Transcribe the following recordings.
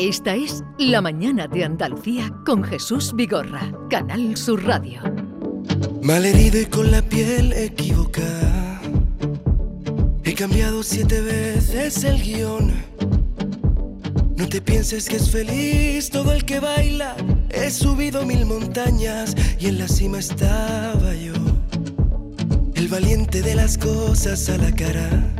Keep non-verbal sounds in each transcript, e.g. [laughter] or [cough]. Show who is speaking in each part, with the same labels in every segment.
Speaker 1: Esta es La Mañana de Andalucía con Jesús Vigorra, Canal Sur Radio.
Speaker 2: Malherido y con la piel equivocada. He cambiado siete veces el guion. No te pienses que es feliz todo el que baila. He subido mil montañas y en la cima estaba yo. El valiente de las cosas a la cara.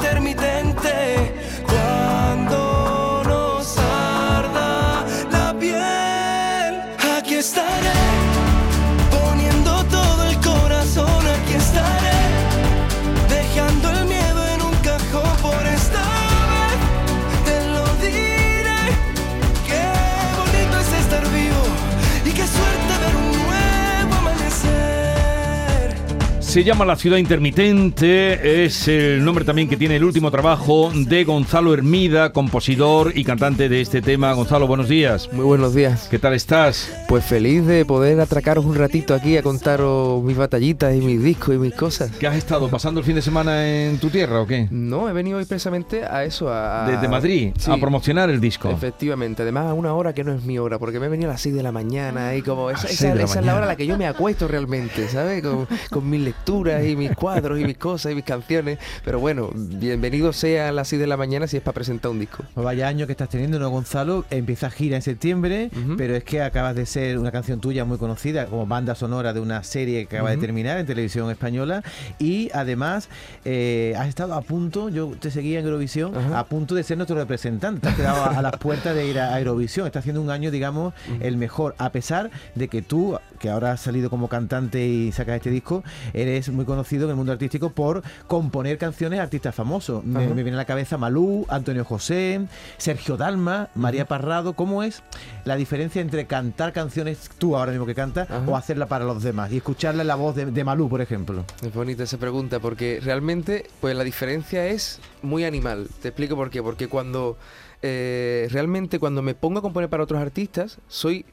Speaker 3: Se llama La Ciudad Intermitente, es el nombre también que tiene el último trabajo de Gonzalo Hermida, compositor y cantante de este tema. Gonzalo, buenos días.
Speaker 4: Muy buenos días.
Speaker 3: ¿Qué tal estás?
Speaker 4: Pues feliz de poder atracaros un ratito aquí a contaros mis batallitas y mis discos y mis cosas.
Speaker 3: ¿Qué has estado pasando el fin de semana en tu tierra o qué?
Speaker 4: No, he venido hoy precisamente a eso, a...
Speaker 3: Desde Madrid,
Speaker 4: Sí.
Speaker 3: a promocionar el disco.
Speaker 4: Efectivamente, además a una hora que no es mi hora, porque me he venido a las 6 de la mañana y como esa, es la hora a la que yo me acuesto realmente, ¿sabes? Con, con mis lecturas y mis cuadros y mis cosas y mis canciones. Pero bueno, bienvenido sea a las 6 de la mañana si es para presentar un disco.
Speaker 5: Vaya año que estás teniendo, ¿no, Gonzalo? Empieza gira en septiembre, pero es que acabas de ser una canción tuya muy conocida como banda sonora de una serie que acaba de
Speaker 4: Ujú.
Speaker 5: terminar en televisión española y además eh, has estado a punto, yo te seguía en Eurovisión, a punto de ser nuestro representante. Te has quedado a, a las puertas de ir a, a Eurovisión. Está haciendo un año, digamos, el mejor, a pesar de que tú, que ahora has salido como cantante y sacas este disco, eres muy conocido en el mundo artístico por componer canciones de artistas famosos. Me, viene a la cabeza Malú, Antonio José, Sergio Dalma, María Parrado. ¿Cómo es la diferencia entre cantar canciones tú ahora mismo que cantas
Speaker 4: Ajá.
Speaker 5: o hacerla para los demás? Y escucharla en la voz de, de Malú, por ejemplo.
Speaker 4: Es bonita esa pregunta porque realmente pues la diferencia es muy animal. Te explico por qué. Porque cuando eh, realmente cuando me pongo a componer para otros artistas soy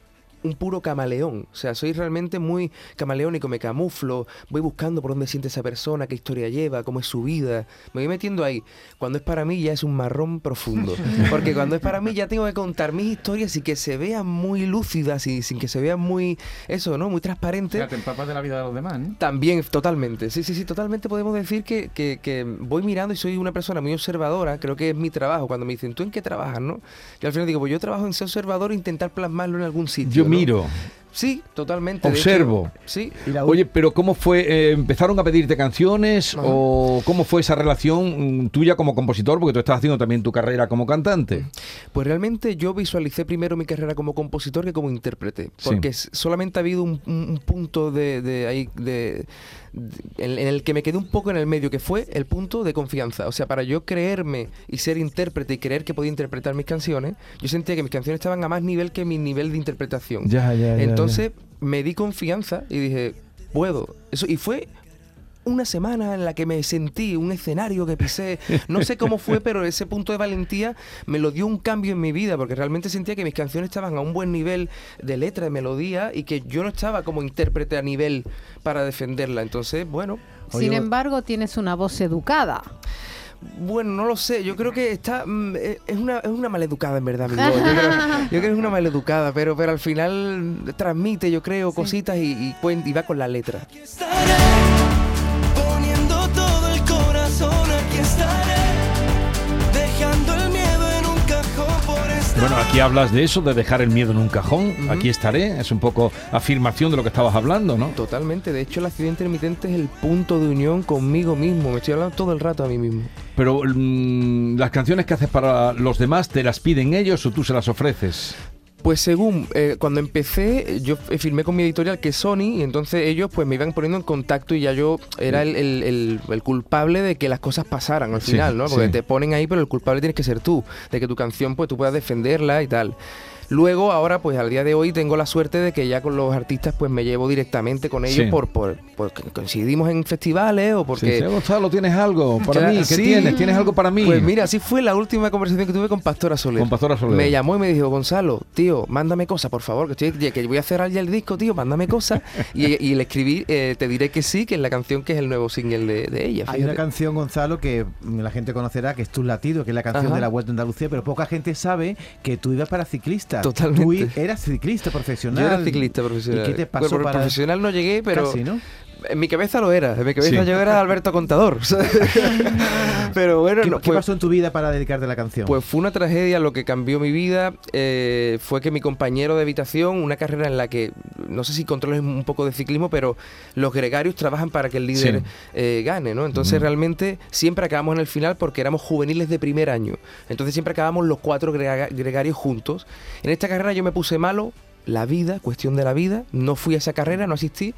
Speaker 4: un puro camaleón, o sea, soy realmente muy camaleónico, me camuflo, voy buscando por dónde siente esa persona, qué historia lleva, cómo es su vida, me voy metiendo ahí. Cuando es para mí ya es un marrón profundo, [laughs] porque cuando es para mí ya tengo que contar mis historias y que se vean muy lúcidas y sin que se vean muy, eso, ¿no? Muy transparente.
Speaker 6: te empapas de la vida de los demás, ¿no?
Speaker 4: También, totalmente. Sí, sí, sí, totalmente podemos decir que, que- que voy mirando y soy una persona muy observadora. Creo que es mi trabajo. Cuando me dicen, ¿tú en qué trabajas, no? Yo al final digo, pues yo trabajo en ser observador e intentar plasmarlo en algún sitio.
Speaker 3: Yo
Speaker 4: ¿no?
Speaker 3: miro,
Speaker 4: Sí, totalmente.
Speaker 3: observo.
Speaker 4: hecho, sí.
Speaker 5: Y la
Speaker 3: Oye, pero ¿cómo fue? eh, ¿Empezaron a pedirte canciones
Speaker 4: Ajá.
Speaker 3: o cómo fue esa relación mm, tuya como compositor? Porque tú estás haciendo también tu carrera como cantante.
Speaker 4: Pues realmente yo visualicé primero mi carrera como compositor que como intérprete, porque solamente ha habido un, un- un punto de, de ahí de, de- en, en el que me quedé un poco en el medio, que fue el punto de confianza. O sea, para yo creerme y ser intérprete y creer que podía interpretar mis canciones, yo sentía que mis canciones estaban a más nivel que mi nivel de interpretación.
Speaker 3: Ya, ya, ya,
Speaker 4: Entonces me di confianza y dije, puedo. Eso, y fue una semana en la que me sentí, un escenario que pisé, no sé cómo fue, [laughs] pero ese punto de valentía me lo dio un cambio en mi vida, porque realmente sentía que mis canciones estaban a un buen nivel de letra, de melodía, y que yo no estaba como intérprete a nivel para defenderla. Entonces, bueno,
Speaker 7: Sin embargo, tienes una voz educada.
Speaker 4: bueno, no lo sé, yo creo que está, mm, eh, es una, es una maleducada en verdad, mi voz. Yo creo, yo creo que es una maleducada, pero, pero al final transmite, yo creo, cositas y, y, y va con la letra.
Speaker 2: Aquí estaré,
Speaker 3: Bueno, aquí hablas de eso, de dejar el miedo en un cajón. Aquí estaré. Es un poco afirmación de lo que estabas hablando, ¿no?
Speaker 4: Totalmente, de hecho la ciudad intermitente es el punto de unión conmigo mismo, me estoy hablando todo el rato a mí mismo.
Speaker 3: Pero mm, las canciones que haces para los demás, ¿te las piden ellos o tú se las ofreces?
Speaker 4: Pues según, eh, cuando empecé, yo firmé con mi editorial que es Sony, y entonces ellos pues me iban poniendo en contacto y ya yo era el, el- el- el culpable de que las cosas pasaran al
Speaker 3: Sí,
Speaker 4: final, ¿no? Porque
Speaker 3: sí.
Speaker 4: te ponen ahí, pero el culpable tienes que ser tú, de que tu canción pues tú puedas defenderla y tal. Luego, ahora, pues al día de hoy tengo la suerte de que ya con los artistas pues me llevo directamente con ellos
Speaker 3: Sí.
Speaker 4: por, por, porque coincidimos en festivales o porque...
Speaker 3: Sí, sí, Gonzalo, ¿tienes algo para
Speaker 4: Ya,
Speaker 3: mí? ¿Qué
Speaker 4: sí.
Speaker 3: tienes? ¿Tienes algo para mí?
Speaker 4: Pues mira, así fue la última conversación que tuve con Pastora Soler.
Speaker 3: Con Pastora Soler.
Speaker 4: Me llamó y me dijo, Gonzalo, tío, mándame cosas, por favor, que, estoy, que voy a cerrar ya el disco, tío, mándame cosas. [laughs] y, y le escribí, eh, te diré que sí, que es la canción que es el nuevo single de, de ella.
Speaker 5: Hay una canción, Gonzalo, que mm, la gente conocerá, que es Tu Latido, que es la canción
Speaker 4: Ajá.
Speaker 5: de la Vuelta a Andalucía, pero poca gente sabe que tú ibas para ciclista.
Speaker 4: Totalmente.
Speaker 5: Tú eras ciclista profesional.
Speaker 4: Yo era ciclista profesional.
Speaker 5: ¿Y qué te pasó
Speaker 4: Bueno,
Speaker 5: para...?
Speaker 4: profesional no llegué, pero
Speaker 5: Casi, ¿no?
Speaker 4: en mi cabeza lo era. En mi cabeza
Speaker 3: Sí.
Speaker 4: yo era Alberto Contador. [laughs] [laughs] pero bueno,
Speaker 5: ¿Qué,
Speaker 4: no,
Speaker 5: qué
Speaker 4: pues-
Speaker 5: pasó en tu vida para dedicarte a la canción?
Speaker 4: Pues fue una tragedia, lo que cambió mi vida eh, fue que mi compañero de habitación, una carrera en la que, no sé si controles un poco de ciclismo, pero los gregarios trabajan para que el líder
Speaker 3: Sí.
Speaker 4: eh, gane, ¿no? Entonces realmente siempre acabamos en el final porque éramos juveniles de primer año. Entonces siempre acabamos los cuatro grega- gregarios juntos. En esta carrera yo me puse malo, la vida, cuestión de la vida, no fui a esa carrera, no asistí.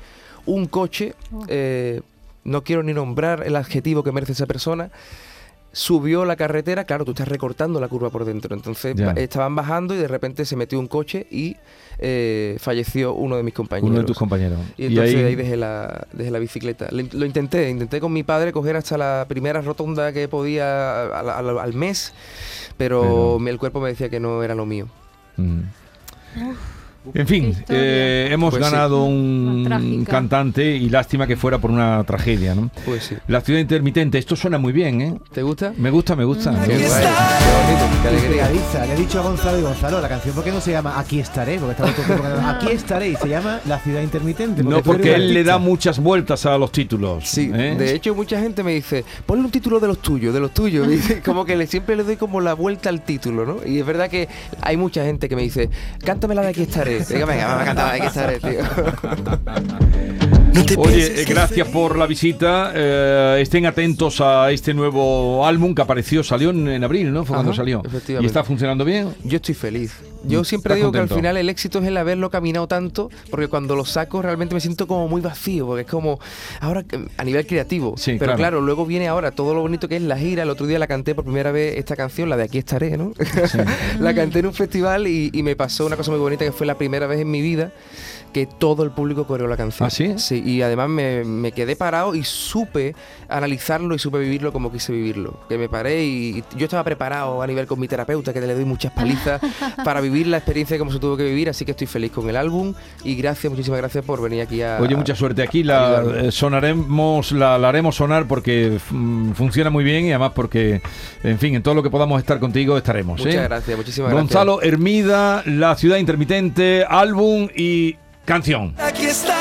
Speaker 4: Un coche, eh, no quiero ni nombrar el adjetivo que merece esa persona, subió la carretera, claro, tú estás recortando la curva por dentro. Entonces
Speaker 3: Ya.
Speaker 4: estaban bajando y de repente se metió un coche y eh, falleció uno de mis compañeros.
Speaker 3: Uno de tus compañeros.
Speaker 4: Y entonces ahí, dejé, la, dejé la bicicleta. Lo, in- lo intenté, intenté con mi padre coger hasta la primera rotonda que podía al, al- al mes, pero, el cuerpo me decía que no era lo mío.
Speaker 3: Mm. En fin, eh, hemos
Speaker 4: Pues sí.
Speaker 3: ganado un cantante y lástima que fuera por una tragedia, ¿no?
Speaker 4: Pues sí.
Speaker 3: La ciudad intermitente, esto suena muy bien, ¿eh?
Speaker 4: ¿Te gusta?
Speaker 3: Me gusta, me gusta.
Speaker 4: Qué
Speaker 3: Me
Speaker 4: guay,
Speaker 3: gusta.
Speaker 4: qué bonito, qué alegría.
Speaker 5: Pegadiza. Le he dicho a Gonzalo y Gonzalo, la canción, ¿por qué no se llama Aquí estaré? Porque estaba todo el tiempo Aquí estaré y se llama La ciudad intermitente.
Speaker 3: No, porque él le da muchas vueltas a los títulos.
Speaker 4: Sí,
Speaker 3: ¿eh?
Speaker 4: de hecho mucha gente me dice, ponle un título de los tuyos, de los tuyos. [laughs] Dice, como que le, siempre le doy como la vuelta al título, ¿no? Y es verdad que hay mucha gente que me dice, cántame la de aquí estaré. Venga, venga, vamos a cantar la de aquí estaré, tío.
Speaker 2: No
Speaker 3: Oye, eh,
Speaker 2: que
Speaker 3: gracias por la visita. eh, estén atentos a este nuevo álbum que apareció, salió en, en abril, ¿no? Fue cuando salió.
Speaker 4: efectivamente.
Speaker 3: ¿Y está funcionando bien?
Speaker 4: Yo estoy feliz.
Speaker 3: Mm,
Speaker 4: Yo siempre
Speaker 3: ¿estás
Speaker 4: digo que
Speaker 3: contento?
Speaker 4: al final el éxito es el haberlo caminado tanto, porque cuando lo saco realmente me siento como muy vacío, porque es como, ahora que- a nivel creativo.
Speaker 3: Sí,
Speaker 4: Pero
Speaker 3: claro.
Speaker 4: claro. luego viene ahora todo lo bonito que es la gira. El otro día la canté por primera vez esta canción, la de Aquí estaré, ¿no? [laughs] la canté en un festival y, y me pasó una cosa muy bonita que fue la primera vez en mi vida que todo el público coreó la canción.
Speaker 3: ¿Ah, sí?
Speaker 4: Sí, y además me, me quedé parado y supe analizarlo y supe vivirlo como quise vivirlo. Que me paré y, y yo estaba preparado a nivel con mi terapeuta, que le doy muchas palizas [laughs] para vivir la experiencia como se tuvo que vivir, así que estoy feliz con el álbum y gracias, muchísimas gracias por venir aquí a...
Speaker 3: Oye, mucha suerte. Aquí la eh, sonaremos, la, la haremos sonar porque mm, funciona muy bien y además porque, en fin, en todo lo que podamos estar contigo estaremos.
Speaker 4: Muchas
Speaker 3: ¿eh?
Speaker 4: gracias, muchísimas
Speaker 3: Gonzalo Hermida, La Ciudad Intermitente, álbum y canción.
Speaker 2: Aquí estaré,